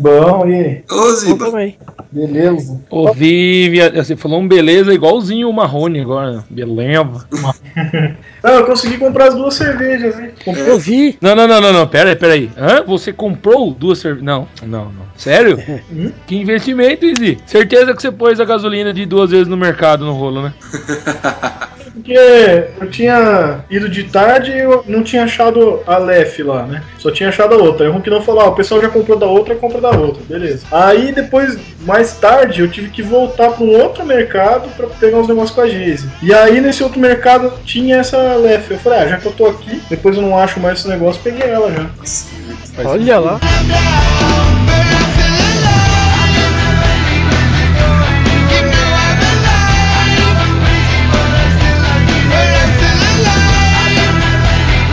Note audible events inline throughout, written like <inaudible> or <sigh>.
Bom, e aí? Ô, Ziba. também. Beleza. Ouvi, você falou um beleza igualzinho o Marrone agora. Beleza. <laughs> Não, eu consegui comprar as duas cervejas, hein? Comprei Eu vi. Não, não, não, não, não, pera aí, pera aí. Hã? Você comprou duas cervejas? Não, não, não. Sério? Hum? que investimento, Izzy. Certeza que você pôs a gasolina de duas vezes no mercado no rolo, né? <laughs> porque eu tinha ido de tarde e eu não tinha achado a Lef lá, né? Só tinha achado a outra. Aí o Ronquinão falou: ah, o pessoal já comprou da outra, compra da outra, beleza. Aí depois, mais tarde, eu tive que voltar para um outro mercado para pegar uns negócios com a Geise. E aí nesse outro mercado tinha essa Lef. Eu falei: ah, já que eu tô aqui, depois eu não acho mais esse negócio, peguei ela já. Olha lá.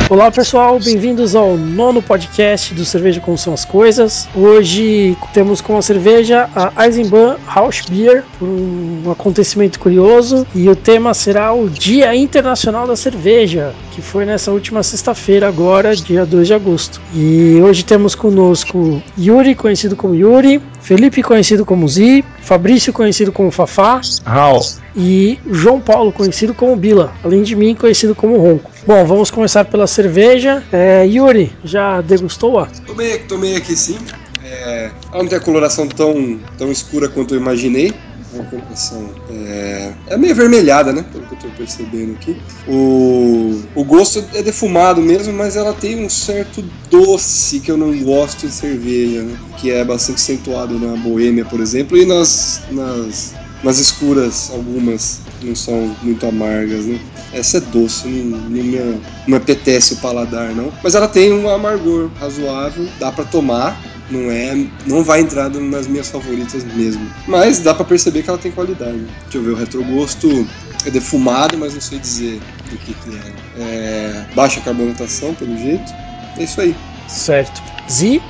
Olá pessoal, bem-vindos ao nono podcast do Cerveja Como São as Coisas. Hoje temos como cerveja a Eisenbahn House Beer, um acontecimento curioso, e o tema será o Dia Internacional da Cerveja, que foi nessa última sexta-feira, agora, dia 2 de agosto. E hoje temos conosco Yuri, conhecido como Yuri, Felipe, conhecido como Zi, Fabrício, conhecido como Fafá, Raul. e João Paulo, conhecido como Bila, além de mim, conhecido como Ronco. Bom, vamos começar pela cerveja. É, Yuri, já degustou-a? Tomei, tomei aqui sim. É, ela não tem a coloração tão, tão escura quanto eu imaginei. É coloração. É, é meio avermelhada, né? Pelo que eu tô percebendo aqui. O, o gosto é defumado mesmo, mas ela tem um certo doce que eu não gosto em cerveja, né? Que é bastante acentuado na boêmia, por exemplo, e nas, nas, nas escuras, algumas não são muito amargas, né? Essa é doce, não, não, me, não apetece o paladar, não. Mas ela tem um amargor razoável, dá pra tomar. Não é, não vai entrar nas minhas favoritas mesmo. Mas dá pra perceber que ela tem qualidade. Deixa eu ver, o retrogosto é defumado, mas não sei dizer do que, que é. é. Baixa carbonatação, pelo jeito. É isso aí. Certo. Zi?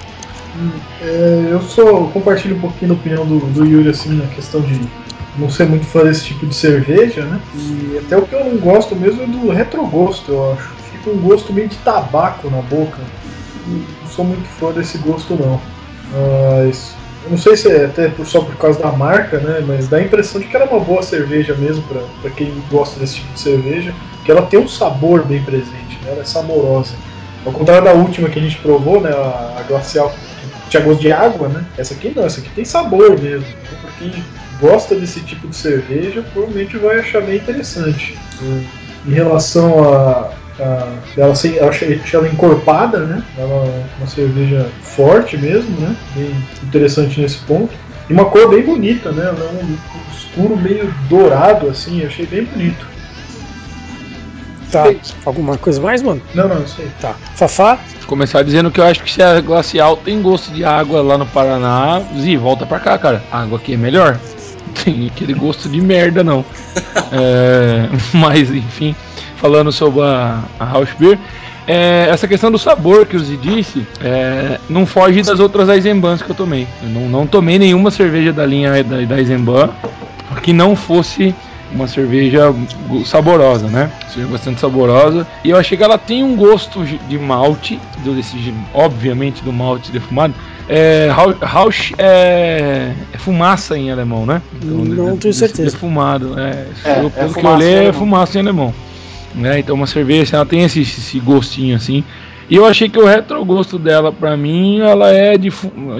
É, eu sou compartilho um pouquinho da opinião do, do Yuri assim na questão de não ser muito fã desse tipo de cerveja, né? E até o que eu não gosto mesmo é do retrogosto, eu acho. Fica um gosto meio de tabaco na boca. Não sou muito fã desse gosto não. Mas não sei se é até só por causa da marca, né? Mas dá a impressão de que ela é uma boa cerveja mesmo para quem gosta desse tipo de cerveja, que ela tem um sabor bem presente, né? Ela é saborosa. Ao contrário da última que a gente provou, né? A, glacial que tinha gosto de água, né? Essa aqui não, essa aqui tem sabor mesmo. Né? Pra quem gosta desse tipo de cerveja, provavelmente vai achar bem interessante. Em relação a, a ela, eu achei ela encorpada, né? Ela é uma cerveja forte mesmo, né? Bem interessante nesse ponto. E uma cor bem bonita, né? Ela é um escuro meio dourado, assim, eu achei bem bonito. Tá. Alguma coisa mais, mano? Não, não, isso aí. Tá. Fafá? Começar dizendo que eu acho que se a glacial tem gosto de água lá no Paraná, Zi, volta pra cá, cara. A água aqui é melhor. Tem aquele gosto de merda, não. é, <laughs> mas, enfim, falando sobre a, a House Beer, é, essa questão do sabor que o disse é, não foge das outras Eisenbahns que eu tomei. Eu não, não tomei nenhuma cerveja da linha da, da Eisenbahn que não fosse uma cerveja saborosa, né? Cerveja bastante saborosa. E eu achei que ela tem um gosto de malte, desse, obviamente do malte defumado. É, Rausch é, é, fumaça em alemão, né? Então, não tenho certeza. Defumado, é. é eu, pelo é que eu li, é fumaça em alemão. Né? Então uma cerveja, ela tem esse, esse gostinho assim. E eu achei que o retrogosto dela, pra mim, ela é de,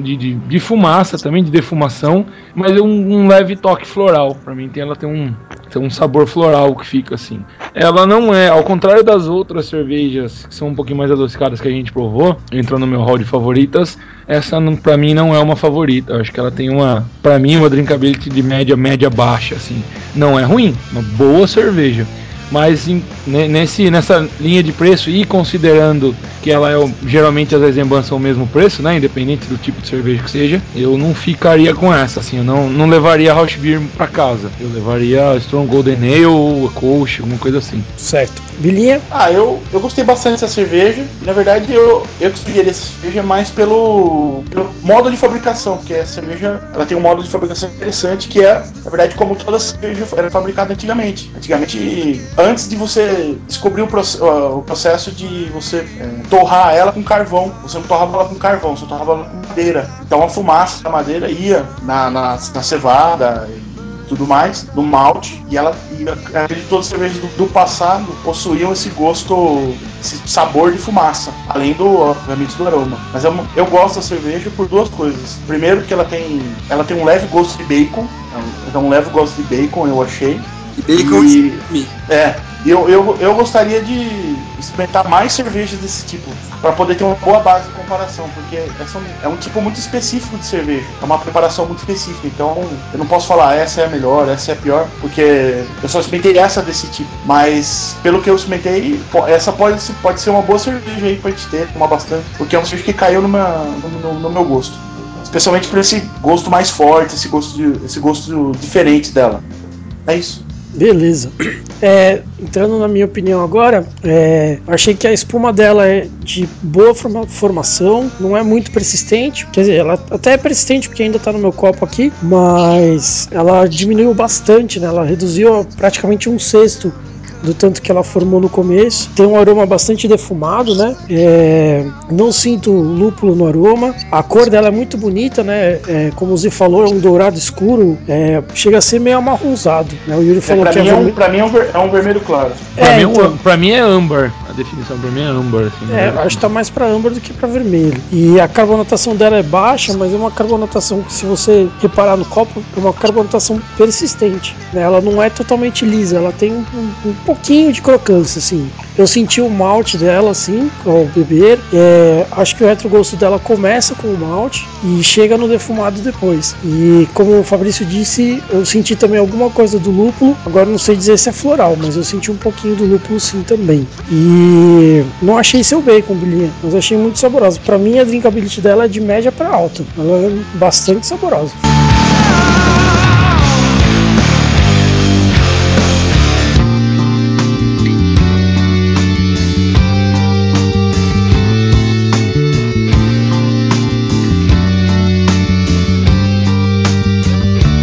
de, de, de fumaça também, de defumação, mas é um, um, leve toque floral. Pra mim, tem, ela tem um, tem um sabor floral que fica assim. Ela não é, ao contrário das outras cervejas que são um pouquinho mais adocicadas que a gente provou, entrou no meu hall de favoritas, essa pra mim não é uma favorita. Eu acho que ela tem uma, pra mim, uma drinkability de média, média baixa, assim. Não é ruim, uma boa cerveja mas em, nesse, nessa linha de preço e considerando que ela é geralmente as Eisenbahn são o mesmo preço, né, independente do tipo de cerveja que seja, eu não ficaria com essa, assim, eu não, não levaria a Rausch Beer para casa, eu levaria Strong Golden Ale, a Kolsch, alguma coisa assim. Certo. Bilinha? Ah, eu, eu gostei bastante dessa cerveja. Na verdade, eu, eu sugeri essa cerveja mais pelo, pelo modo de fabricação, porque a cerveja ela tem um modo de fabricação interessante, que é, na verdade, como toda cerveja era fabricada antigamente. Antigamente, antes de você descobrir o, o processo de você é, torrar ela com carvão. Você não torrava ela com carvão, você torrava ela com madeira. Então a fumaça da madeira ia na, na, na cevada tudo mais, no malte, e ela e acredito todas as cervejas do, do, passado possuíam esse gosto, esse sabor de fumaça, além do, obviamente, do aroma. Mas eu, eu gosto da cerveja por duas coisas. Primeiro que ela tem, ela tem um leve gosto de bacon, então um leve gosto de bacon eu achei. Bacon e, é, eu, eu, eu gostaria de experimentar mais cervejas desse tipo, para poder ter uma boa base de comparação, porque essa é um tipo muito específico de cerveja, é uma preparação muito específica, então eu não posso falar essa é a melhor, essa é a pior, porque eu só experimentei essa desse tipo, mas pelo que eu experimentei, essa pode, pode ser uma boa cerveja aí pra gente ter, tomar bastante, porque é uma cerveja que caiu no, no, no meu gosto. Especialmente por esse gosto mais forte, esse gosto, de, esse gosto diferente dela. É isso. Beleza. É, entrando na minha opinião agora, é, achei que a espuma dela é de boa forma, formação, não é muito persistente. Quer dizer, ela até é persistente porque ainda está no meu copo aqui, mas ela diminuiu bastante, né? Ela reduziu praticamente um sexto do tanto que ela formou no começo. Tem um aroma bastante defumado, né? É, não sinto lúpulo no aroma. A cor dela é muito bonita, né? É, como o Zé falou, é um dourado escuro. É, chega a ser meio amarronzado. Né? O Yuri falou é, que é, um, pra mim é um, ver, é um vermelho claro. Pra, mim, então... pra mim é âmbar. Definição pra mim é âmbar. Assim, é, acho que tá mais pra âmbar do que pra vermelho. E a carbonatação dela é baixa, mas é uma carbonatação que, se você reparar no copo, é uma carbonatação persistente. Né? Ela não é totalmente lisa, ela tem um, um, um pouquinho de crocância, assim. Eu senti o malte dela, assim, ao beber. É, acho que o retrogosto dela começa com o malte e chega no defumado depois. E como o Fabrício disse, eu senti também alguma coisa do lúpulo. Agora não sei dizer se é floral, mas eu senti um pouquinho do lúpulo sim também. E não achei seu bacon, Bilinha, mas achei muito saborosa. Para mim, a drinkability dela é de média para alta. Ela é bastante saborosa.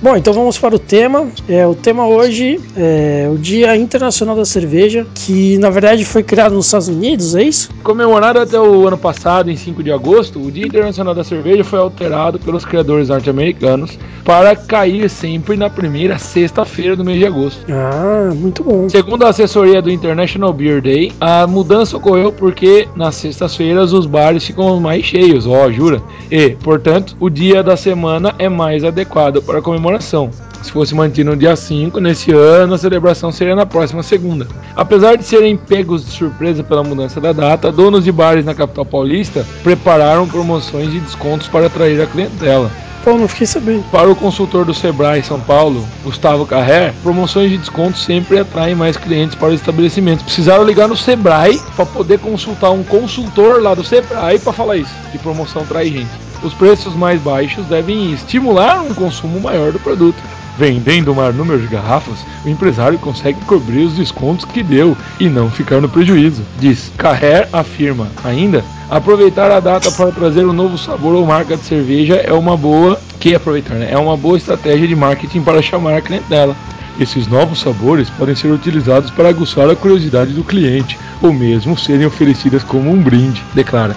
Bom, então vamos para o tema. É, o tema hoje é o Dia Internacional da Cerveja, que na verdade foi criado nos Estados Unidos, é isso? Comemorado até o ano passado, em 5 de agosto, o Dia Internacional da Cerveja foi alterado pelos criadores norte-americanos para cair sempre na primeira sexta-feira do mês de agosto. Ah, muito bom. Segundo a assessoria do International Beer Day, a mudança ocorreu porque nas sextas-feiras os bares ficam mais cheios, ó, jura? E, portanto, o dia da semana é mais adequado para comemorar comemoração. Se fosse mantido no dia 5, nesse ano a celebração seria na próxima segunda. Apesar de serem pegos de surpresa pela mudança da data, donos de bares na capital paulista prepararam promoções e descontos para atrair a clientela. Pô, não fiquei sabendo. Para o consultor do Sebrae São Paulo, Gustavo Carrer, promoções de desconto sempre atraem mais clientes para os estabelecimentos. Precisaram ligar no Sebrae para poder consultar um consultor lá do Sebrae para falar isso. Que promoção traz gente. Os preços mais baixos devem estimular um consumo maior do produto. Vendendo o maior número de garrafas, o empresário consegue cobrir os descontos que deu e não ficar no prejuízo. Diz Carrer afirma ainda aproveitar a data para trazer um novo sabor ou marca de cerveja é uma boa que aproveitar, né? É uma boa estratégia de marketing para chamar a clientela. Esses novos sabores podem ser utilizados para aguçar a curiosidade do cliente ou mesmo serem oferecidas como um brinde, declara.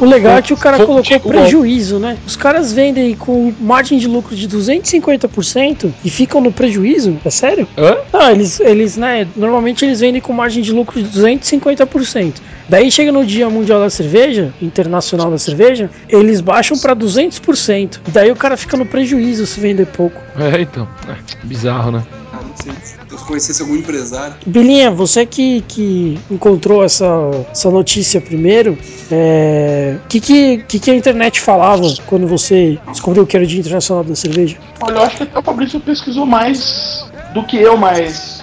O legal é que o cara colocou prejuízo, né? Os caras vendem com margem de lucro de 250% e ficam no prejuízo? É sério? Hã? Não, eles, eles, né? Normalmente eles vendem com margem de lucro de 250%. Daí chega no Dia Mundial da Cerveja, Internacional da Cerveja, eles baixam para 200%. Daí o cara fica no prejuízo se vender pouco. É, então. É, bizarro, né? Conhecesse algum empresário. Bilinha, você que, que encontrou essa, essa notícia primeiro, o é, que, que, que, que a internet falava quando você descobriu que era o Dia Internacional da Cerveja? Olha, eu acho que até o Fabrício pesquisou mais do que eu, mas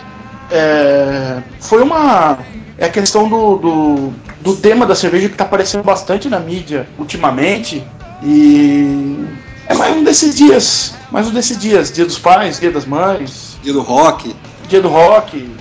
é, foi uma. É a questão do, do, do tema da cerveja que está aparecendo bastante na mídia ultimamente. E é mais um desses dias. Mais um desses dias. Dia dos pais, dia das mães. Dia do rock. Dia do rock.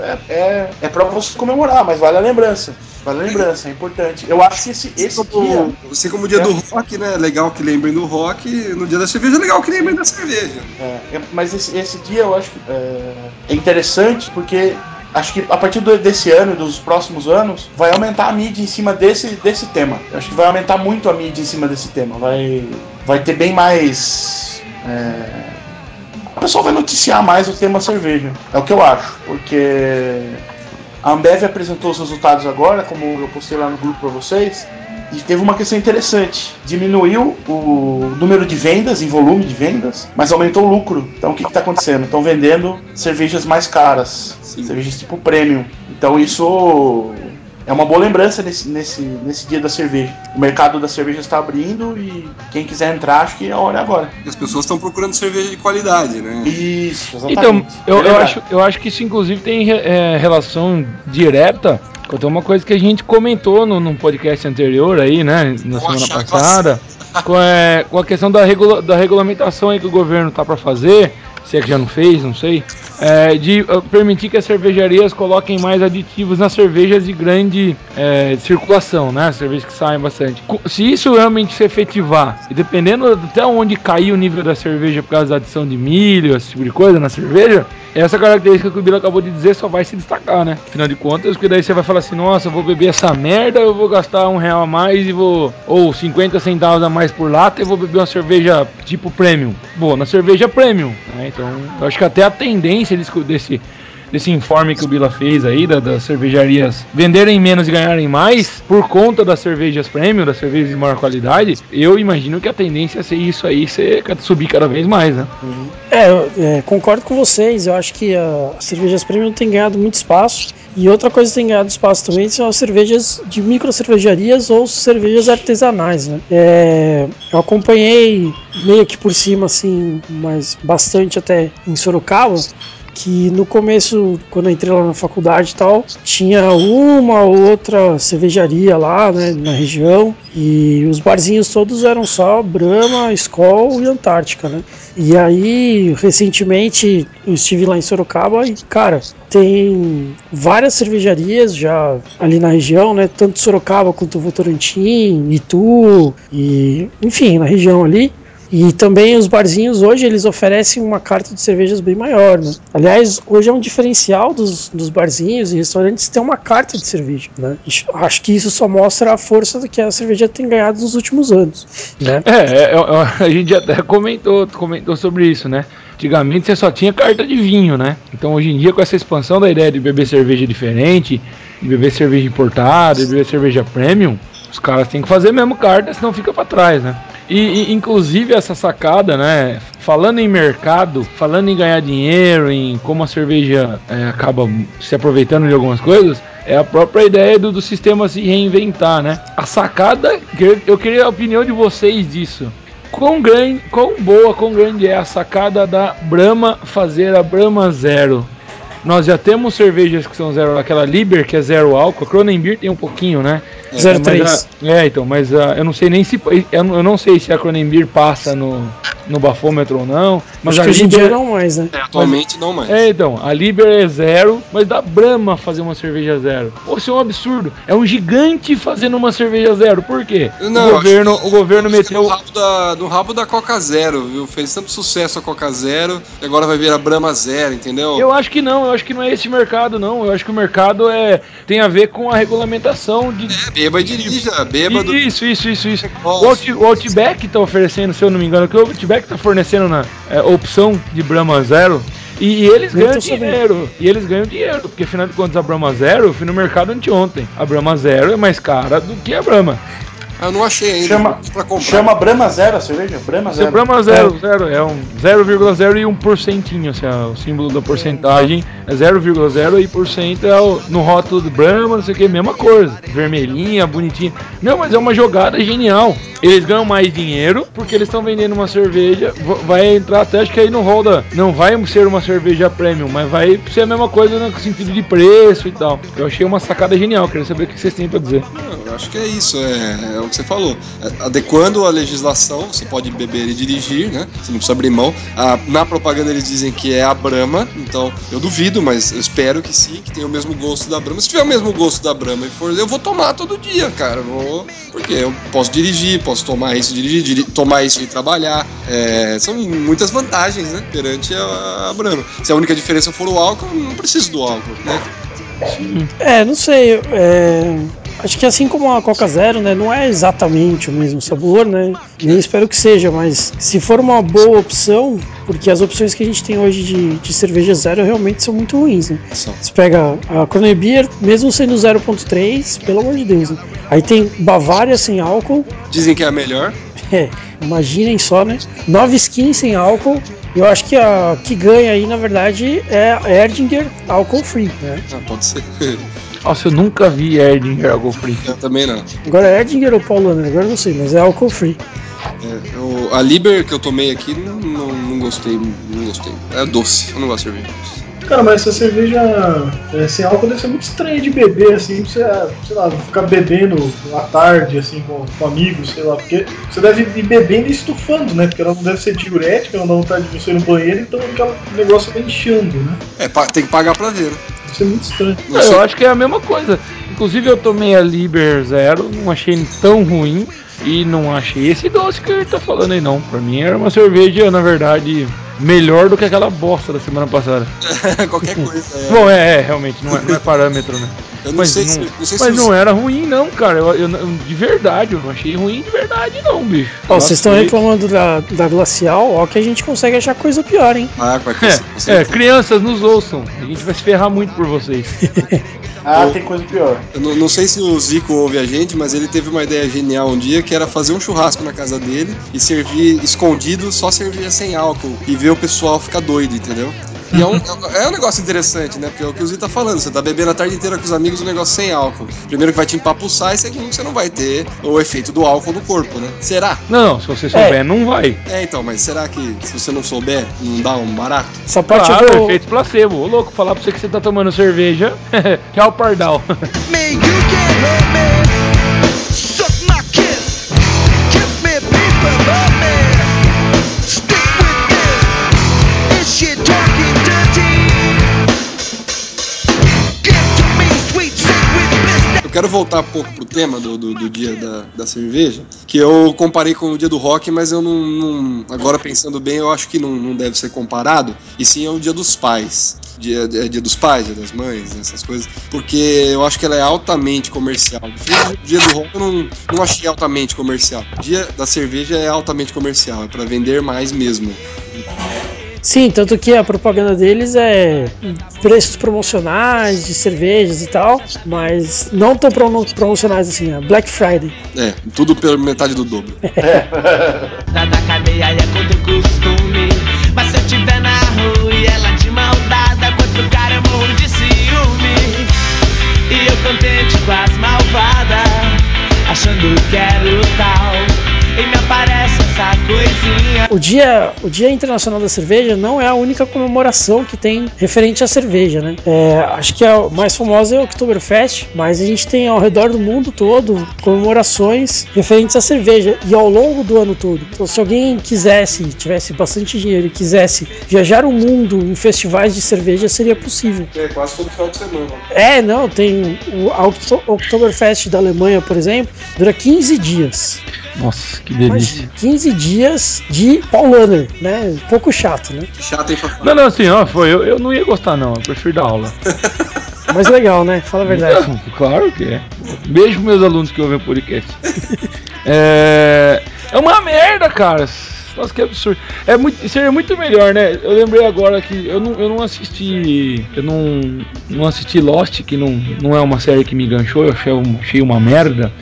É, é, é, é pra você comemorar, mas vale a lembrança. Vale a lembrança, é importante. Eu acho que esse, esse como, dia. Assim como o dia é. do rock, né? Legal que lembrem do rock. No dia da cerveja, é legal que lembrem da cerveja. É, é, mas esse, esse dia eu acho que é, é interessante porque acho que a partir desse ano e dos próximos anos, vai aumentar a mídia em cima desse, desse tema. Acho que vai aumentar muito a mídia em cima desse tema. Vai, vai ter bem mais. É... O pessoal vai noticiar mais o tema cerveja. É o que eu acho. Porque a Ambev apresentou os resultados agora, como eu postei lá no grupo para vocês. E teve uma questão interessante. Diminuiu o número de vendas, em volume de vendas, mas aumentou o lucro. Então o que está acontecendo? Estão vendendo cervejas mais caras, Sim. cervejas tipo premium. Então isso é uma boa lembrança nesse, nesse, nesse dia da cerveja. O mercado da cerveja está abrindo e quem quiser entrar, acho que a hora é agora. E as pessoas estão procurando cerveja de qualidade, né? Isso, exatamente. Então, eu, é eu, acho, eu acho que isso inclusive tem é, relação direta com uma coisa que a gente comentou no, no podcast anterior aí, né, na semana passada, com, é, com a questão da, regula, da regulamentação aí que o governo tá para fazer, se é que já não fez, não sei é, de uh, permitir que as cervejarias coloquem mais aditivos nas cervejas de grande é, circulação, né? Cervejas que saem bastante. Se isso realmente se efetivar, e dependendo até onde cair o nível da cerveja por causa da adição de milho, esse tipo de coisa na cerveja, essa característica que o Bila acabou de dizer só vai se destacar, né? Afinal de contas, porque daí você vai falar assim, nossa, eu vou beber essa merda, eu vou gastar um real a mais e vou. Ou 50 centavos a mais por lata e vou beber uma cerveja tipo premium. Bom, na cerveja premium, né? Então, acho que até a tendência desse desse informe que o Bila fez aí, da, das cervejarias venderem menos e ganharem mais por conta das cervejas premium, das cervejas de maior qualidade, eu imagino que a tendência é ser isso aí, ser, subir cada vez mais, né? É, é, concordo com vocês, eu acho que as cervejas premium têm ganhado muito espaço. E outra coisa que tem ganhado espaço também são as cervejas de micro cervejarias ou cervejas artesanais, né? É, eu acompanhei meio que por cima, assim, mas bastante até em Sorocaba, que no começo, quando eu entrei lá na faculdade e tal, tinha uma ou outra cervejaria lá, né, na região, e os barzinhos todos eram só Brahma, Skol e Antártica, né? E aí, recentemente, eu estive lá em Sorocaba e, cara, tem várias cervejarias já ali na região, né? Tanto Sorocaba quanto Votorantim, Itu, e enfim, na região ali. E também os barzinhos hoje eles oferecem uma carta de cervejas bem maior, né? Aliás, hoje é um diferencial dos, dos barzinhos e restaurantes ter uma carta de cerveja, né? Acho que isso só mostra a força que a cerveja tem ganhado nos últimos anos, né? É, é, é a gente até comentou, comentou sobre isso, né? Antigamente você só tinha carta de vinho, né? Então hoje em dia com essa expansão da ideia de beber cerveja diferente, de beber cerveja importada, de beber cerveja premium, os caras têm que fazer mesmo carta, senão fica para trás, né? E, e, inclusive essa sacada, né? Falando em mercado, falando em ganhar dinheiro, em como a cerveja é, acaba se aproveitando de algumas coisas, é a própria ideia do, do sistema se reinventar, né? A sacada, eu queria a opinião de vocês disso. Quão, grande, quão boa, quão grande é a sacada da Brahma fazer a Brahma Zero? Nós já temos cervejas que são zero, aquela Liber que é zero álcool, a Cronenbeer tem um pouquinho, né? É, 03. é, então, mas uh, eu não sei nem se eu não sei se a Cronenbeer passa no, no bafômetro ou não. Mas Acho a Liber hoje não mais, né? É, atualmente mas, não mais. É, então, a Liber é zero, mas dá Brahma fazer uma cerveja zero. Pô, isso é um absurdo. É um gigante fazendo uma cerveja zero. Por quê? Não, o governo, o governo meteu no rabo, da, no rabo da Coca Zero, viu? Fez tanto sucesso a Coca Zero e agora vai vir a Brahma Zero, entendeu? Eu acho que não, eu acho que não é esse mercado não. Eu acho que o mercado é tem a ver com a regulamentação de é, beba e dirija, bêbado. Isso, isso, isso, isso. O, Out, o Outback tá oferecendo, se eu não me engano, que o Outback tá fornecendo na é, opção de Brahma Zero. E, e eles ganham dinheiro. Sabendo. E eles ganham dinheiro, porque afinal de contas a Brahma Zero, eu fui no mercado anteontem. A Brahma Zero é mais cara do que a Brahma. Eu não achei ainda. Chama, chama Brahma Zero a cerveja? Brahma Zero. Brahma Zero, é. zero. É um 0,0 e 1%. Assim, é o símbolo da porcentagem é 0,0 e por cento é o, no rótulo do Brahma, não sei o que, mesma coisa. Vermelhinha, bonitinha. Não, mas é uma jogada genial. Eles ganham mais dinheiro porque eles estão vendendo uma cerveja. Vai entrar até, acho que aí no rol da. Não vai ser uma cerveja premium, mas vai ser a mesma coisa no sentido de preço e tal. Eu achei uma sacada genial. Queria saber o que vocês têm pra dizer. Não, eu acho que é isso. É, é um que você falou. É, adequando a legislação, você pode beber e dirigir, né? Você não precisa abrir mão. A, na propaganda eles dizem que é a Brahma, então eu duvido, mas eu espero que sim, que tenha o mesmo gosto da Brahma. Se tiver o mesmo gosto da Brahma e for, eu vou tomar todo dia, cara. Vou, porque eu posso dirigir, posso tomar isso, dirigir, dirigir tomar isso e trabalhar. É, são muitas vantagens, né? Perante a, a Brahma. Se a única diferença for o álcool, eu não preciso do álcool, né? É, não sei. É, acho que assim como a Coca Zero, né, não é exatamente o mesmo sabor, né? Nem espero que seja, mas se for uma boa opção, porque as opções que a gente tem hoje de, de cerveja zero realmente são muito ruins, né? Você pega a Corner Beer, mesmo sendo 0.3, pelo amor de Deus. Né? Aí tem Bavária sem álcool. Dizem que é a melhor. É, imaginem só, né? Nove skins sem álcool. Eu acho que a que ganha aí, na verdade, é a Erdinger álcool free, né? Ah, pode ser. <laughs> Nossa, eu nunca vi Erdinger álcool free. Eu também não. Agora Erdinger ou Paulana, agora não sei, mas é álcool free. É, eu, a Liber que eu tomei aqui não, não, não, gostei, não gostei. É doce, eu não gosto de cerveja. Cara, mas essa cerveja é, sem álcool deve ser muito estranha de beber, assim, pra você, sei lá, ficar bebendo à tarde, assim, com, com amigos, sei lá, porque você deve ir bebendo e estufando, né? Porque ela não deve ser diurética, não dá vontade de você ir no banheiro, então aquele negócio vai enchendo, né? É, tem que pagar pra ver, né? Deve ser muito estranho. Não, eu acho que é a mesma coisa. Inclusive eu tomei a Liber Zero, não achei tão ruim. E não achei esse doce que ele tá falando aí não. Pra mim era uma cerveja, na verdade, melhor do que aquela bosta da semana passada. <laughs> Qualquer coisa. É. Bom, é, é, realmente, não é, não é parâmetro, né? Eu não mas sei não, se, não sei mas se não era ruim, não, cara. Eu, eu, de verdade, eu não achei ruim de verdade, não, bicho. Ó, vocês estão reclamando da, da glacial, ó, que a gente consegue achar coisa pior, hein? Ah, com é, é, crianças, nos ouçam. A gente vai se ferrar muito por vocês. <laughs> ah, eu, tem coisa pior. Eu não, não, sei se o Zico ouve a gente, mas ele teve uma ideia genial um dia que era fazer um churrasco na casa dele e servir escondido, só servir sem álcool e ver o pessoal ficar doido, entendeu? E é um, é um negócio interessante, né? Porque é o que o Zito tá falando, você tá bebendo a tarde inteira com os amigos um negócio sem álcool. Primeiro que vai te empapuçar e segundo que você não vai ter o efeito do álcool no corpo, né? Será? Não, se você souber, é. não vai. É, então, mas será que se você não souber, não dá um barato? Essa parte claro, do... efeito placebo. Ô louco, falar pra você que você tá tomando cerveja, <laughs> que é o pardal. May you get quero voltar um pouco pro tema do, do, do dia da, da, cerveja, que eu comparei com o dia do rock, mas eu não. não agora pensando bem, eu acho que não, não deve ser comparado, e sim é o dia dos pais. Dia, é dia dos pais, dia das mães, essas coisas, porque eu acho que ela é altamente comercial. O dia do rock eu não, não achei altamente comercial. O dia da cerveja é altamente comercial, é para vender mais mesmo. Sim, tanto que a propaganda deles é preços promocionais de cervejas e tal, mas não tão promocionais assim, a Black Friday. É, tudo pela metade do dobro. <laughs> É. da cadeia é contra o costume, mas se eu tiver na rua e ela de maldada, quanto cara eu morro de ciúme. E eu contente com as malvadas, achando que era o tal e me aparece essa coisinha. O dia, o dia Internacional da Cerveja não é a única comemoração que tem referente à cerveja, né? É, acho que a mais famosa é o Oktoberfest, mas a gente tem ao redor do mundo todo comemorações referentes à cerveja e ao longo do ano todo. Então, se alguém quisesse, tivesse bastante dinheiro e quisesse viajar o mundo em festivais de cerveja, seria possível. É quase todo final de semana. É, não, tem o Oktoberfest da Alemanha, por exemplo, dura 15 dias. Nossa, que delícia. Mas 15 dias de Paulaner, né? Um pouco chato, né? Chato, hein, Não, não, assim, ó, foi. Eu, eu não ia gostar, não. Eu prefiro dar aula. <laughs> Mas legal, né? Fala a verdade. Não, claro que é. Beijo pros meus alunos que ouvem o podcast. <laughs> é, é uma merda, cara. Nossa, que absurdo. É muito, seria muito melhor, né? Eu lembrei agora que eu não, eu não assisti. Eu não, não assisti Lost, que não, não é uma série que me enganchou, eu achei, achei uma merda.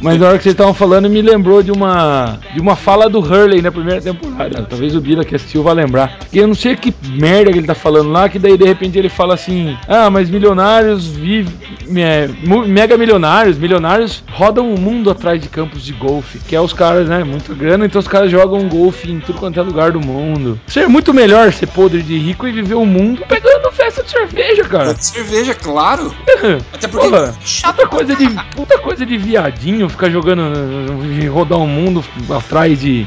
Mas na hora que vocês estavam falando, me lembrou de uma de uma fala do Hurley na primeira temporada. Talvez o Bila que assistiu vai lembrar. Que eu não sei que merda que ele tá falando lá, que daí de repente ele fala assim: Ah, mas milionários vivem. é, mega milionários, milionários rodam o mundo atrás de campos de golfe, que é os caras, né, muito grana, então os caras jogam golfe em tudo quanto é lugar do mundo. Seria muito melhor ser podre de rico e viver o mundo pegando festa de cerveja, cara. De cerveja, claro. <laughs> Até porque Porra, puta coisa de puta coisa de viadinho ficar jogando rodar o mundo atrás de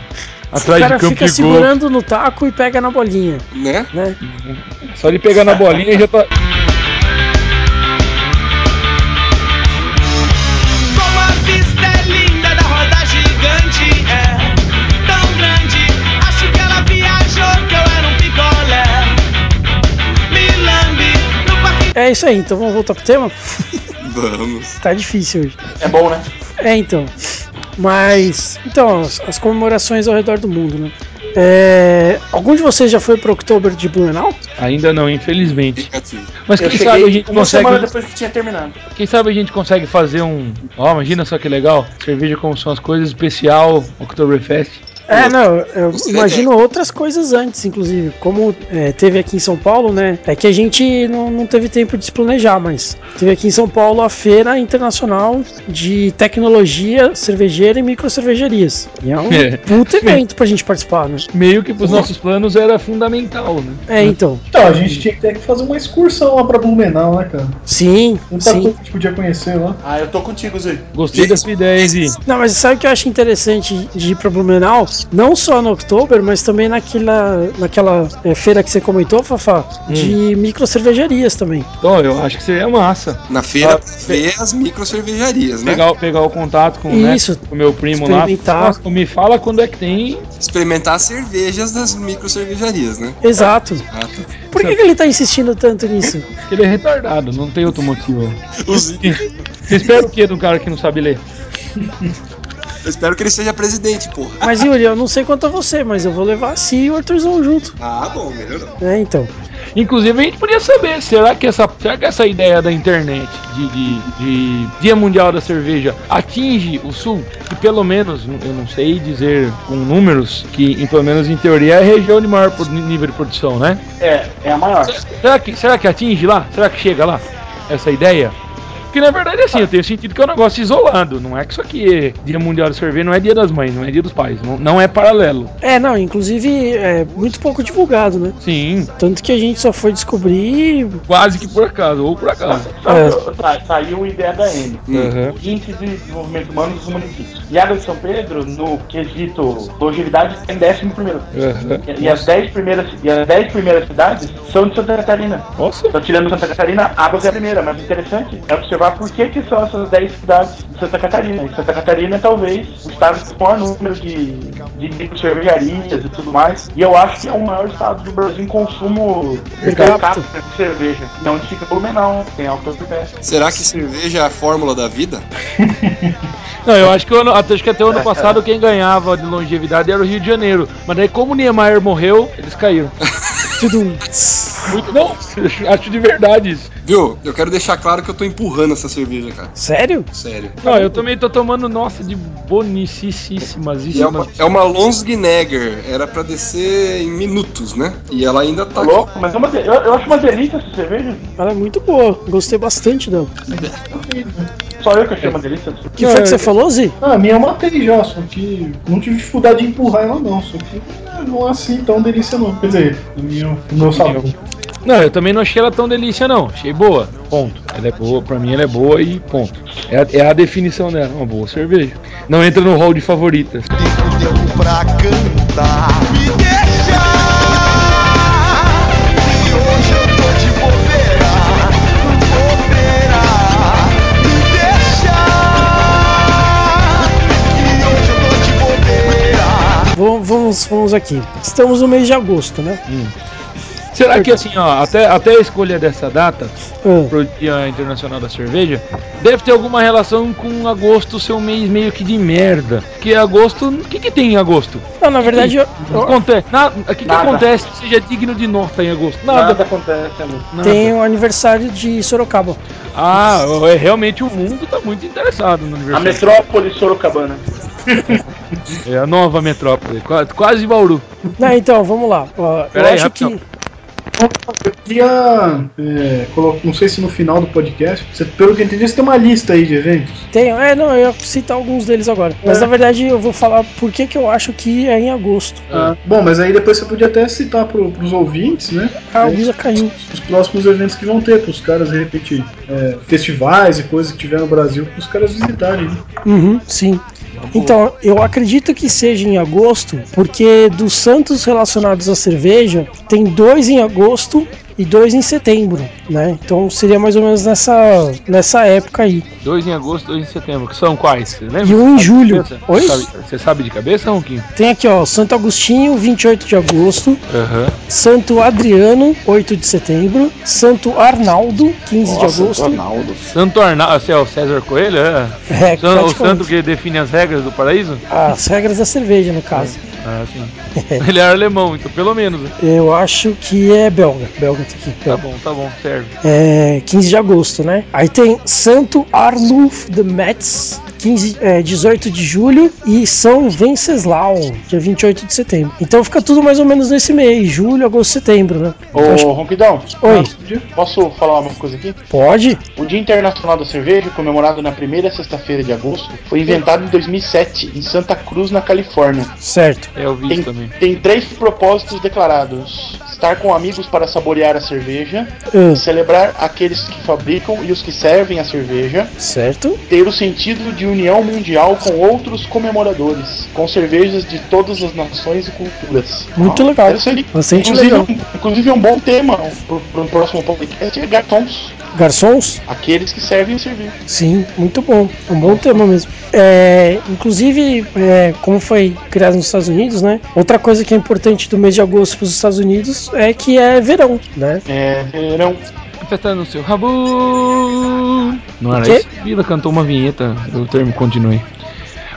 atrás o cara de campo fica segurando no taco e pega na bolinha. Né? né? Só de pegar na bolinha já tá isso aí, então vamos voltar pro tema? Vamos. tá difícil hoje. É bom, né? É, então. Mas, então, as, as comemorações ao redor do mundo, né? É, algum de vocês já foi pro Oktober de Blumenau? Ainda não, infelizmente. Mas quem sabe a gente uma consegue. Semana depois que tinha terminado. Quem sabe a gente consegue fazer um. Ó, oh, imagina só que legal. Cerveja como são as coisas, especial Oktoberfest. É, não, eu imagino outras coisas antes, inclusive. Como é, teve aqui em São Paulo, né? É que a gente não, não teve tempo de se planejar, mas teve aqui em São Paulo a Feira Internacional de Tecnologia Cervejeira e Microcervejarias. E é um <laughs> é. puto evento pra gente participar, né? Meio que pros nossos planos era fundamental, né? É, então. Então, a gente tinha que ter que fazer uma excursão lá pra Blumenau, né, cara? Sim. Muita sim. coisa que a gente podia conhecer lá. Ah, eu tô contigo, Zé. Gostei da sua ideia, Zé. Não, mas sabe o que eu acho interessante de ir pra Blumenau? Não só no Oktober, mas também naquela, naquela é, feira que você comentou, Fafá, hum. de micro cervejarias também. Então, eu acho que seria massa. Na feira, ah, ver as micro cervejarias, né? Pegar, pegar o contato com, Isso, né, com o meu primo lá. Nossa, me fala quando é que tem. Experimentar as cervejas das micro cervejarias, né? Exato. Exato. Por que, que, ele tá insistindo tanto nisso? <laughs> Porque ele é retardado, não tem outro motivo. Você espera o que de um cara que não sabe ler? <laughs> Eu espero que ele seja presidente, porra. Mas, Yuri, eu não sei quanto a você, mas eu vou levar a Si e o Arthurzão junto. Ah, bom, melhorou. É, então. Inclusive, a gente podia saber, será que essa, será que essa ideia da internet de, de, de Dia Mundial da Cerveja atinge o Sul? Que pelo menos, eu não sei dizer com números, que pelo menos em teoria é a região de maior nível de produção, né? É, é a maior. Será que, será que atinge lá? Será que chega lá? Essa ideia? Porque na verdade, assim, eu tenho sentido que é um negócio isolado. Não é que isso aqui é Dia Mundial de Cerveja, não é Dia das Mães, não é Dia dos Pais. Não, não é paralelo. É, não, inclusive é muito pouco divulgado, né? Sim. Tanto que a gente só foi descobrir. Quase que por acaso, ou por acaso. É. Saiu o IDHM, uhum. Índice de Desenvolvimento Humano dos Municípios. E a de São Pedro, no quesito longevidade, tem décimo primeiro. Uhum. E, e, as 10 primeiras, e as 10 primeiras cidades são de Santa Catarina. Nossa. Então, tirando Santa Catarina, Águas é a primeira, mas o interessante é observar observar por que, que são essas 10 cidades de Santa Catarina. E Santa Catarina é talvez o estado com o maior número de, de cervejarias e tudo mais. E eu acho que é o maior estado do Brasil em consumo per capita de cerveja. E onde fica Blumenau, tem alto pé. Será que cerveja é a fórmula da vida? <laughs> Não, eu acho que, eu, acho que até o ano passado quem ganhava de longevidade era o Rio de Janeiro. Mas daí, como o Niemeyer morreu, eles caíram. <laughs> Muito não, acho de verdade isso. Viu? Eu quero deixar claro que eu tô empurrando essa cerveja, cara. Sério? Sério. Não, eu também tô tomando, nossa, de bonicíssimas. É uma, é uma Lonsgnegger. Era pra descer em minutos, né? E ela ainda tá. Louco, mas é uma, eu, eu acho uma delícia essa cerveja. Ela é muito boa. Gostei bastante dela. Só eu que achei uma delícia. O que foi que você falou, Zi? Ah, a minha eu matei já, só que não tive dificuldade de empurrar ela não. Só que não é assim tão delícia não. Quer dizer, o meu, o meu sabor. Não, eu também não achei ela tão delícia, não. Achei boa. Ponto. Ela é boa, pra mim ela é boa e ponto. É a, é a definição dela, uma boa cerveja. Não entra no hall de favoritas. Pra cantar. Vamos, vamos, aqui. Estamos no mês de agosto, né? Hum. Será que assim, ó, até, até a escolha dessa data hum. pro Dia Internacional da Cerveja deve ter alguma relação com agosto ser um mês meio que de merda? Porque agosto, o que, que tem em agosto? Não, na verdade, o que, acontece? O que, que acontece que seja digno de nota em agosto? Nada, Nada acontece, Nada. Tem o aniversário de Sorocaba. Ah, é, realmente o mundo tá muito interessado no aniversário. A metrópole Sorocabana. <laughs> é a nova metrópole, quase, Bauru. Não, então, vamos lá. eu acho que. eu queria. É, não sei se no final do podcast, você, pelo que eu entendi, você tem uma lista aí de eventos. Tenho, é, não, eu ia citar alguns deles agora. É. Mas na verdade eu vou falar por que, que eu acho que é em agosto. Ah, bom, mas aí depois você podia até citar pro, pros ouvintes, né? Ah, o Luísa caiu. Os próximos eventos que vão ter, pros caras repetir. É, festivais e coisas que tiver no Brasil, pros caras visitarem. Né? Uhum, sim. Então, eu acredito que seja em agosto, porque dos santos relacionados à cerveja, tem dois em agosto e dois em setembro, né? Então seria mais ou menos nessa, nessa época aí. Dois em agosto, dois em setembro, que são quais? Você lembra? E um em julho. Oi? Você sabe, você sabe de cabeça, Ronquinho? Tem aqui, ó, Santo Agostinho, 28 de agosto. Uhum. Santo Adriano, 8 de setembro. Santo Arnaldo, 15 Nossa, de agosto. Santo Arnaldo. Santo Arnaldo, assim, é o César Coelho, é? É, o santo que define as regras do paraíso? As regras da cerveja, no caso. Ah, sim. <laughs> Ele é alemão, então pelo menos. Eu acho que é belga. Belga tá aqui. Tá bom, tá bom, serve. É 15 de agosto, né? Aí tem Santo Arnulf de Metz, 15, é, 18 de julho e São Venceslau, dia 28 de setembro. Então fica tudo mais ou menos nesse mês, julho, agosto, setembro, né? Ô, então, acho... Ronquidão. Oi. Posso falar uma coisa aqui? Pode. O Dia Internacional da Cerveja, comemorado na primeira sexta-feira de agosto, foi inventado em 2007 em Santa Cruz, na Califórnia. Certo. É, eu vi tem, também. Tem três propósitos declarados: estar com amigos para saborear a cerveja, uh. celebrar aqueles que fabricam e os que servem a cerveja, certo? Ter o sentido de união mundial com outros comemoradores, com cervejas de todas as nações e culturas. Muito ah, legal. Bastante inclusive, legal. inclusive, um bom tema para o próximo podcast é garçons. Garçons? Aqueles que servem servir. Sim, muito bom. É um bom tema mesmo. É, inclusive, é, como foi criado nos Estados Unidos, né? Outra coisa que é importante do mês de agosto para os Estados Unidos é que é verão, né? É verão. Apertando o seu rabo. Não era isso? Vila cantou uma vinheta, o termo continue.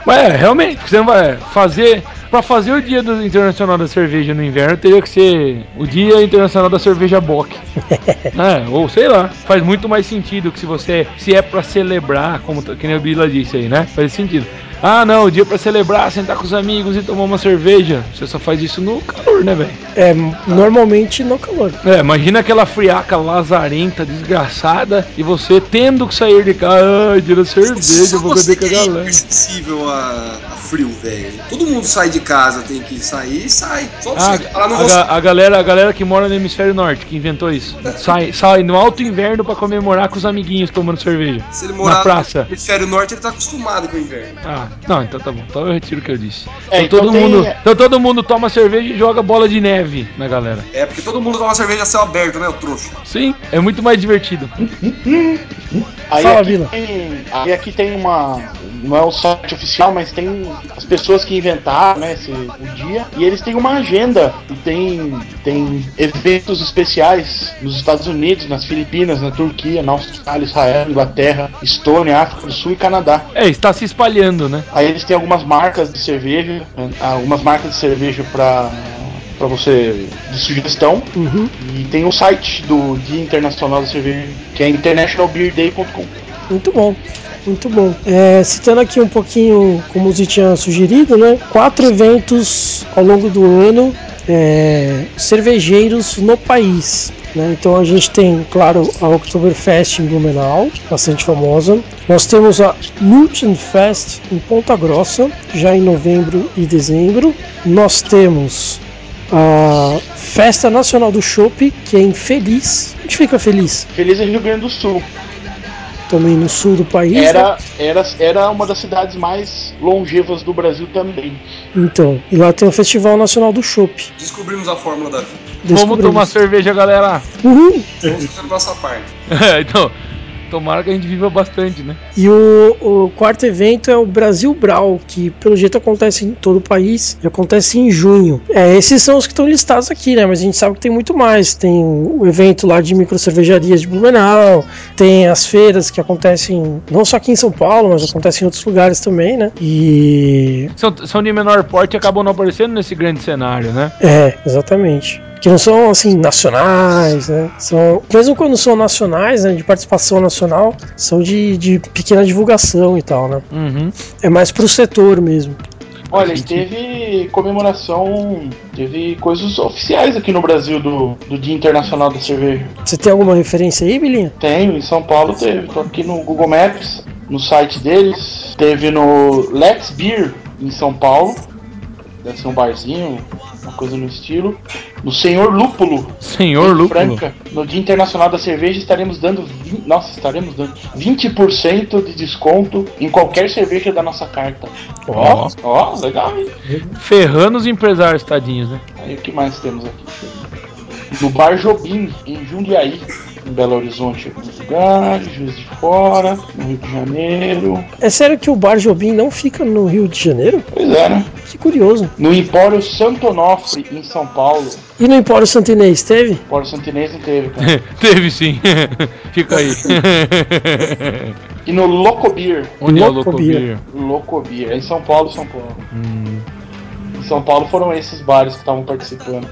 Mas é, realmente, você não vai fazer Pra fazer o dia do Internacional da Cerveja no inverno, teria que ser o Dia Internacional da Cerveja Bock. <laughs> é, ou sei lá, faz muito mais sentido que se você se é para celebrar, como que nem a Bila disse aí, né? Faz sentido. Ah, não, o dia para celebrar, sentar com os amigos e tomar uma cerveja. Você só faz isso no calor, né, velho? É, normalmente no calor. É, imagina aquela friaca lazarenta, desgraçada, e você tendo que sair de casa, ai, dia da cerveja, vou beber com a galera. É sensível a, a frio, velho. Todo mundo sai de casa, tem que sair e sai. Só ah, você. A, a, a, galera, a galera que mora no hemisfério norte, que inventou isso. Sai, sai no alto inverno para comemorar com os amiguinhos tomando cerveja. Se ele morar na praça. no hemisfério norte, ele tá acostumado com o inverno. Ah, não, então tá bom. Então eu retiro o que eu disse. É, então, então, todo tem... mundo, então todo mundo toma cerveja e joga bola de neve na galera. É, porque todo mundo toma cerveja a céu aberto, né, o trouxa? Sim, é muito mais divertido. <laughs> aí, Fala, aqui tem, aí aqui tem uma. Não é o site oficial, mas tem as pessoas que inventaram né, esse, o dia. E eles têm uma agenda. E tem, tem eventos especiais nos Estados Unidos, nas Filipinas, na Turquia, na Austrália, Israel, Inglaterra, Estônia, África do Sul e Canadá. É, está se espalhando, né? Aí eles têm algumas marcas de cerveja, algumas marcas de cerveja para para você de sugestão uhum. e tem o site do Dia Internacional da Cerveja que é internationalbeerday.com. Muito bom. Muito bom. É, citando aqui um pouquinho, como o Zé tinha sugerido, né? Quatro eventos ao longo do ano é, cervejeiros no país. Né? Então a gente tem, claro, a Oktoberfest em Blumenau, bastante famosa. Nós temos a Fest em Ponta Grossa, já em novembro e dezembro. Nós temos a Festa Nacional do Chopp, que é em Feliz. Onde fica Feliz? Feliz é Rio Grande do Sul também no sul do país. Era, né? era, era uma das cidades mais longevas do Brasil também. Então, e lá tem o Festival Nacional do Chopp. Descobrimos a fórmula da vida. Vamos tomar cerveja, galera. Uhul. Vamos fazer a nossa parte. É, <laughs> então, Tomara que a gente viva bastante, né? E o, o quarto evento é o Brasil Brau, que pelo jeito acontece em todo o país e acontece em junho. É, esses são os que estão listados aqui, né? Mas a gente sabe que tem muito mais. Tem o evento lá de microcervejarias de Blumenau, tem as feiras que acontecem não só aqui em São Paulo, mas acontecem em outros lugares também, né? E. São, são de menor porte e acabam não aparecendo nesse grande cenário, né? É, exatamente que não são assim nacionais, né? São, mesmo quando são nacionais, né, de participação nacional, são de, de pequena divulgação e tal, né? Uhum. É mais pro setor mesmo. Olha, e teve comemoração, teve coisas oficiais aqui no Brasil do, do Dia Internacional da Cerveja. Você tem alguma referência aí, Bilinha? Tenho, em São Paulo teve. Tô aqui no Google Maps, no site deles. Teve no Let's Beer, em São Paulo. Deve ser um barzinho, uma coisa no estilo. No Senhor Lúpulo, Senhor Lúpulo. Franca, no Dia Internacional da Cerveja, estaremos dando. 20, nossa, estaremos dando 20% de desconto em qualquer cerveja da nossa carta. Ó, ó, legal, hein? Ferrando os empresários tadinhos, né? Aí o que mais temos aqui? No Bar Jobim, em Jundiaí, em Belo Horizonte, em alguns lugares, Juiz de Fora, no Rio de Janeiro. É sério que o Bar Jobim não fica no Rio de Janeiro? Pois é, né? Que curioso. No Empório Santo Onofre, em São Paulo. E no Empório Santinês, teve? Empório Santinês não teve, cara. <laughs> Teve sim. <laughs> Fica aí. E no Locobir. Onde é o Locobir? Locobir, é em São Paulo, São Paulo. Hum. Em São Paulo foram esses bares que estavam participando.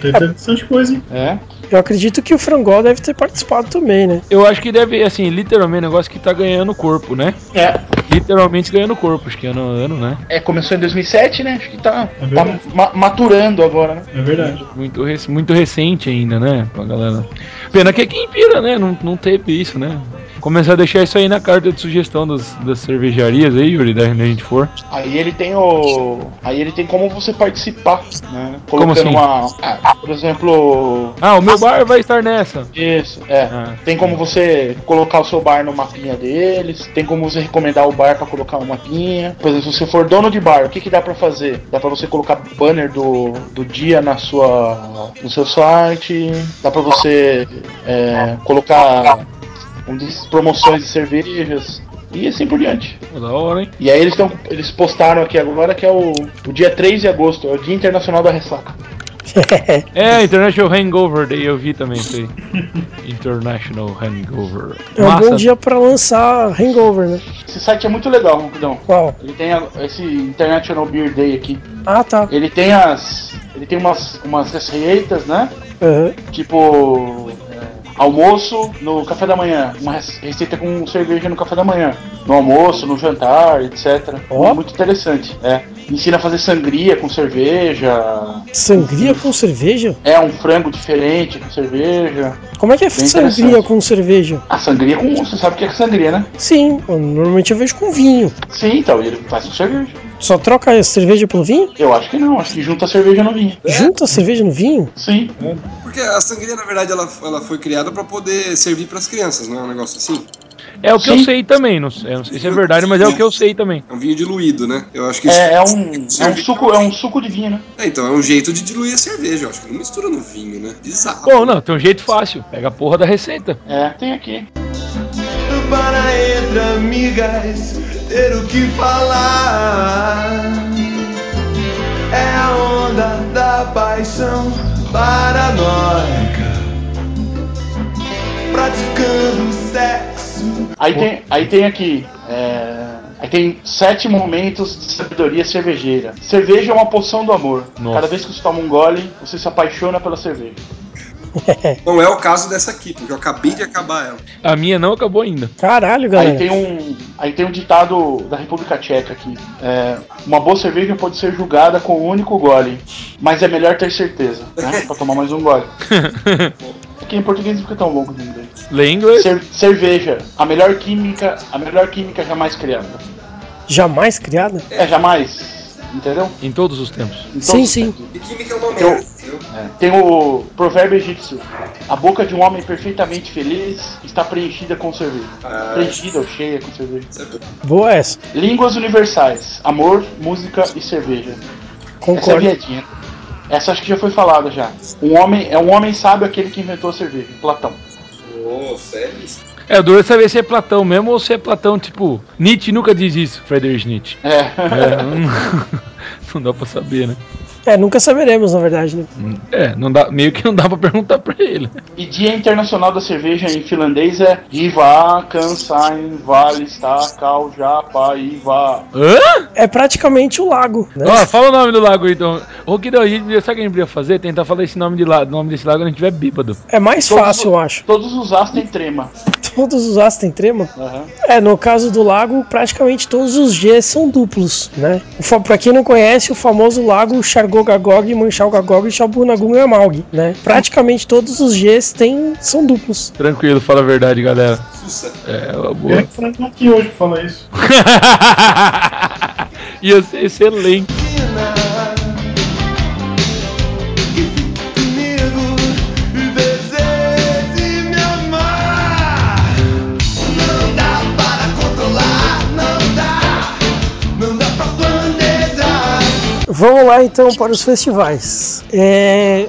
Tem bastante coisa, hein? É? Eu acredito que o Frangol deve ter participado também, né? Eu acho que deve, assim, literalmente, um negócio que tá ganhando corpo, né? É. Literalmente ganhando corpo, acho que ano a ano, né? É, começou em 2007, né? Acho que tá, É tá ma- maturando agora, né? É verdade. Muito, rec- muito recente ainda, né? Pra galera. Pena que aqui em Pira, né? Não, não teve isso, né? Começar a deixar isso aí na carta de sugestão das, das cervejarias aí, Yuri, da onde a gente for. Aí ele tem o. Aí ele tem como você participar, né? Como Colocando assim? uma. ah, por exemplo. Ah, o meu bar vai estar nessa. Isso, é. Ah. Tem como você colocar o seu bar no mapinha deles, tem como você recomendar o bar pra colocar um mapinha. Por exemplo, se você for dono de bar, o que, que dá pra fazer? Dá pra você colocar banner do, do dia na sua, no seu site, dá pra você é, colocar um, diz, promoções de cervejas e assim por diante. Pô, da hora, hein? E aí eles, tão, eles postaram aqui agora que é o, o dia 3 de agosto, é o Dia Internacional da Ressaca. <laughs> É, International Hangover Day, eu vi também isso aí. <laughs> International Hangover. É um bom dia pra lançar Hangover, né? Esse site é muito legal, Ronquidão. Qual? Ele tem a- esse International Beer Day aqui. Ah, tá. Ele tem as. Ele tem umas, umas receitas, né? Aham. Tipo. É, almoço no café da manhã. Uma rece- receita com cerveja no café da manhã. No almoço, no jantar, etc. Ó. Muito interessante. É. Ensina a fazer sangria com cerveja. Sangria com cerveja? É um frango diferente com cerveja. Como é que é Bem sangria com cerveja? A sangria com. Você sabe o que é sangria, né? Sim, normalmente eu vejo com vinho. Sim, então, ele faz com cerveja. Só troca a cerveja pelo vinho? Eu acho que não, acho que junta a cerveja no vinho. Junta a cerveja no vinho? Sim. Porque a sangria, na verdade, ela, ela foi criada pra poder servir pras crianças, não é um negócio assim? É o que eu Sim. sei também, não sei, eu não sei se é verdade, mas é o que eu sei também. É um vinho diluído, né? Eu acho que isso. É, é um, é um suco, é um suco de vinho, né? É, então, é um jeito de diluir a cerveja. Eu acho que não mistura no vinho, né? Bizarro. Bom, não, tem um jeito fácil. Pega a porra da receita. É, tem aqui. Para entre amigas ter o que falar. É a onda da paixão paranoica. Praticando sexo. Aí tem, aí tem aqui. é, aí tem sete momentos de sabedoria cervejeira. Cerveja é uma poção do amor. Nossa. Cada vez que você toma um gole, você se apaixona pela cerveja. <laughs> Não é o caso dessa aqui, porque eu acabei de acabar ela. A minha não acabou ainda. Caralho, Aí galera. tem um, aí tem um ditado da República Tcheca aqui. É, uma boa cerveja pode ser julgada com um único gole, mas é melhor ter certeza, né? <laughs> Pra tomar mais um gole. <laughs> Aqui em português não fica tão quanto em inglês. Lê inglês. Cer- cerveja, a melhor química, a melhor química jamais criada. Jamais criada? É jamais, entendeu? Em todos os tempos. Em Sim, sim. E química é uma Eu- merda, entendeu? É. Tem o provérbio egípcio: a boca de um homem perfeitamente feliz está preenchida com cerveja. Ah. Preenchida ou cheia com cerveja. Boa essa. Línguas universais: amor, música e cerveja. Essa é Concordo. Essa acho que já foi falada já. Um homem é um homem sábio aquele que inventou a cerveja, Platão. Ô, sério? É, o duro é saber se é Platão mesmo ou se é Platão, tipo, Nietzsche nunca diz isso, Friedrich Nietzsche. É. É, não, <laughs> não dá pra saber, né? É, nunca saberemos, na verdade, né? É, não dá, meio que não dá pra perguntar pra ele. E Dia Internacional da Cerveja em finlandês é Iva, Kansain, Valista, Kal, Japa, Iva. Hã? É praticamente o lago, né? Ó, fala o nome do lago então. O que a gente, sabe o que a gente podia fazer? Tentar falar esse nome, de la, nome desse lago quando a gente tiver bêbado. É mais Todos fácil, os- eu acho. Todos os as têm trema. <laughs> Todos os As têm trema? Aham. É, no caso do lago, praticamente todos os Gs são duplos, né? Pra quem não conhece, o famoso lago Chargogagog, Manchalgagog, Chabunagum e Amalg, né? Praticamente todos os Gs têm, são duplos. Tranquilo, fala a verdade, galera. Sussa. É, uma Eu boa. ia falar aqui hoje pra falar isso. <laughs> Ia ser excelente. Vamos lá então para os festivais. É.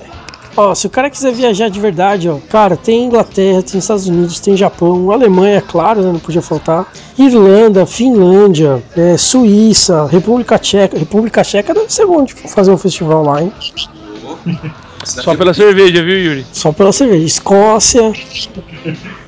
Ó, se o cara quiser viajar de verdade, ó, cara, tem Inglaterra, tem Estados Unidos, tem Japão, Alemanha, claro, né, não podia faltar, Irlanda, Finlândia, é, Suíça, República Tcheca. República Tcheca deve ser bom de fazer um festival lá, hein? <laughs> Só pela cerveja, viu, Yuri? Só pela cerveja. Escócia,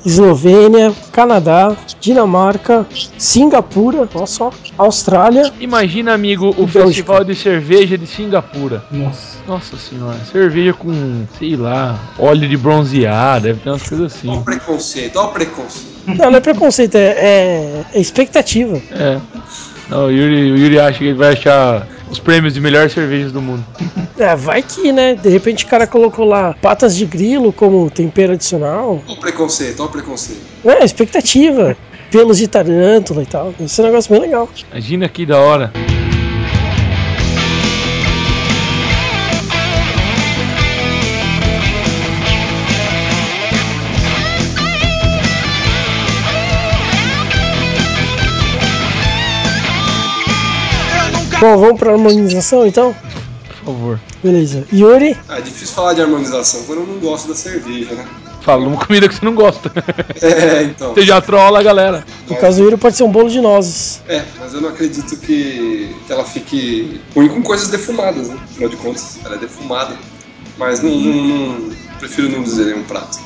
Eslovênia, Canadá, Dinamarca, Singapura, olha só, Austrália. Imagina, amigo, o Bélgica. festival de cerveja de Singapura. Nossa. Nossa senhora, cerveja com, sei lá, óleo de bronzear, deve ter umas coisas assim. Olha o preconceito, olha o preconceito. Não, não é preconceito, é, é- é expectativa. É. Não, o Yuri, o Yuri acha que ele vai achar os prêmios de melhores cervejas do mundo. <laughs> É, vai que, né? De repente o cara colocou lá patas de grilo como tempero adicional. Olha o preconceito, olha o preconceito. É, expectativa. Pelos de tarântula e tal. Esse é um negócio bem legal. Imagina que da hora. Bom, vamos pra harmonização então? Por favor. Beleza. Yuri, Ah, é difícil falar de harmonização quando eu não gosto da cerveja, né? Fala uma comida que você não gosta. <laughs> É, então. Você já trola a galera. no caso do Yuri pode ser um bolo de nozes. É, mas eu não acredito que, que ela fique ruim com coisas defumadas, né? Afinal de contas, ela é defumada. Mas não, não- não- prefiro não dizer nenhum prato.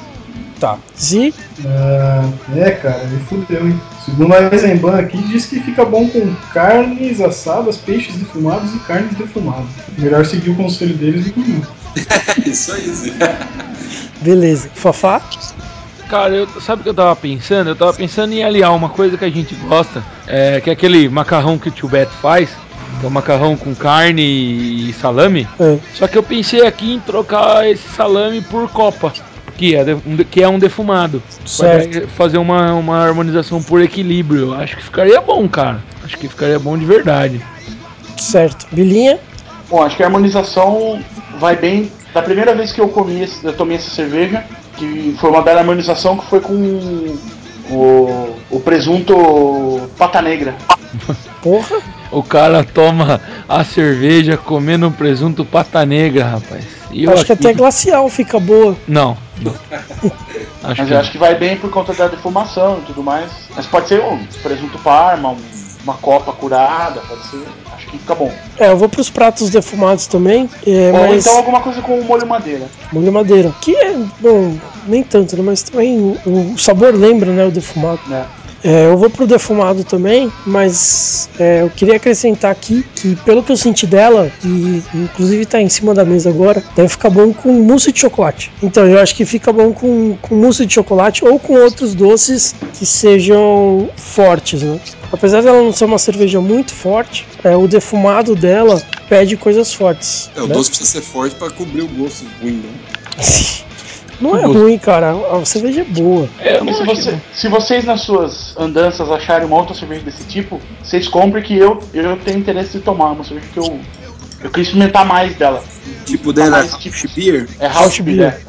Tá. Zi, Ah, é, cara, me fudeu, hein? Segundo a Eisenbahn aqui, diz que fica bom com carnes assadas, peixes defumados e carnes defumadas. Melhor seguir o conselho deles do que o meu. <laughs> Isso aí, Zé. beleza. Fafá, Cara, eu, sabe o que eu tava pensando? Eu tava pensando em aliar uma coisa que a gente gosta, é, que é aquele macarrão que o tio Beto faz, que é o macarrão com carne e salame. é, Só que eu pensei aqui em trocar esse salame por copa, que é, um que é um defumado. Certo. Fazer uma, uma harmonização por equilíbrio. Acho que ficaria bom, cara. Acho que ficaria bom de verdade. certo. Bilinha, Bom, acho que a harmonização vai bem. Da primeira vez que eu comi, esse- eu tomei essa cerveja, que foi uma bela harmonização que foi com o, o presunto pata negra. porra. O cara toma a cerveja comendo um presunto pata negra, rapaz. E eu acho que aqui- até glacial fica boa. Não, não. <laughs> Acho Mas que eu acho que vai bem por conta da defumação e tudo mais. Mas pode ser um presunto parma, um- uma copa curada, pode ser. Acho que fica bom. É, eu vou pros pratos defumados também, é, Ou mas então alguma coisa com molho madeira. molho madeira. Que é, bom, nem tanto, né? Mas também o, o sabor lembra, né? O defumado. Né? É, eu vou pro defumado também, mas é, eu queria acrescentar aqui que, pelo que eu senti dela, e inclusive tá em cima da mesa agora, deve ficar bom com mousse de chocolate. Então eu acho que fica bom com, com mousse de chocolate ou com outros doces que sejam fortes, né? Apesar dela não ser uma cerveja muito forte, é, o defumado dela pede coisas fortes. É, o né? doce precisa ser forte pra cobrir o gosto ruim, né? <laughs> Não é ruim, cara. A cerveja é boa. É, E se, você- se vocês nas suas andanças acharem uma outra cerveja desse tipo, vocês comprem que eu, eu tenho interesse de tomar. Uma cerveja que eu, eu queria experimentar mais dela. Tipo dela, mais tipo- beer. É House Beer. Beer.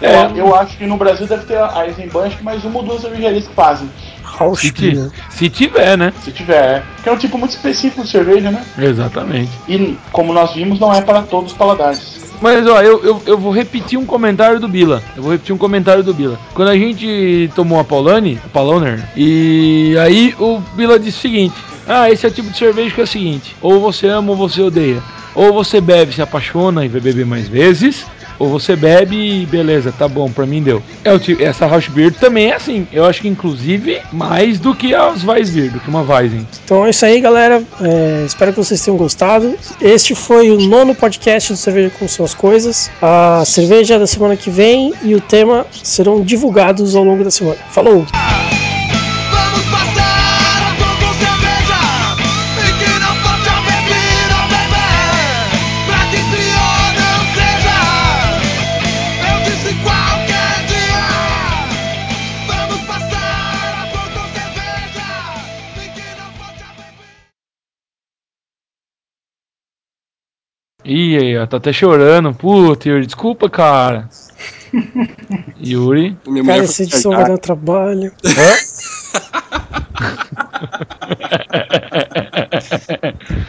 É. É. Eu, eu acho que no Brasil deve ter a Eisenbahn, acho que mais uma ou duas cervejarias que fazem. House Se, Beer. se tiver, né? Se tiver. é. Que é um tipo muito específico de cerveja, né? Exatamente. E como nós vimos, não é para todos os paladares. Mas ó, eu, eu, eu vou repetir um comentário do Bila. Eu vou repetir um comentário do Bila. Quando a gente tomou a Paulane, a Pauloner, e aí o Bila disse o seguinte: Ah, esse é o tipo de cerveja que é o seguinte: ou você ama ou você odeia. Ou você bebe, se apaixona e vai beber mais vezes, ou você bebe e beleza, tá bom, pra mim deu. É tipo, essa House Beer também é assim. Eu acho que inclusive mais do que as Weissbier, do que uma Weizen. Então é isso aí, galera. É, espero que vocês tenham gostado. Este foi o nono podcast do Cerveja com Suas Coisas. A cerveja da semana que vem e o tema serão divulgados ao longo da semana. Falou! Ih, aí, ó, tá até chorando. Puta, Yuri, desculpa, cara. <laughs> Yuri. Minha Cara, foi edição vai dar trabalho. Hã? <laughs> <laughs>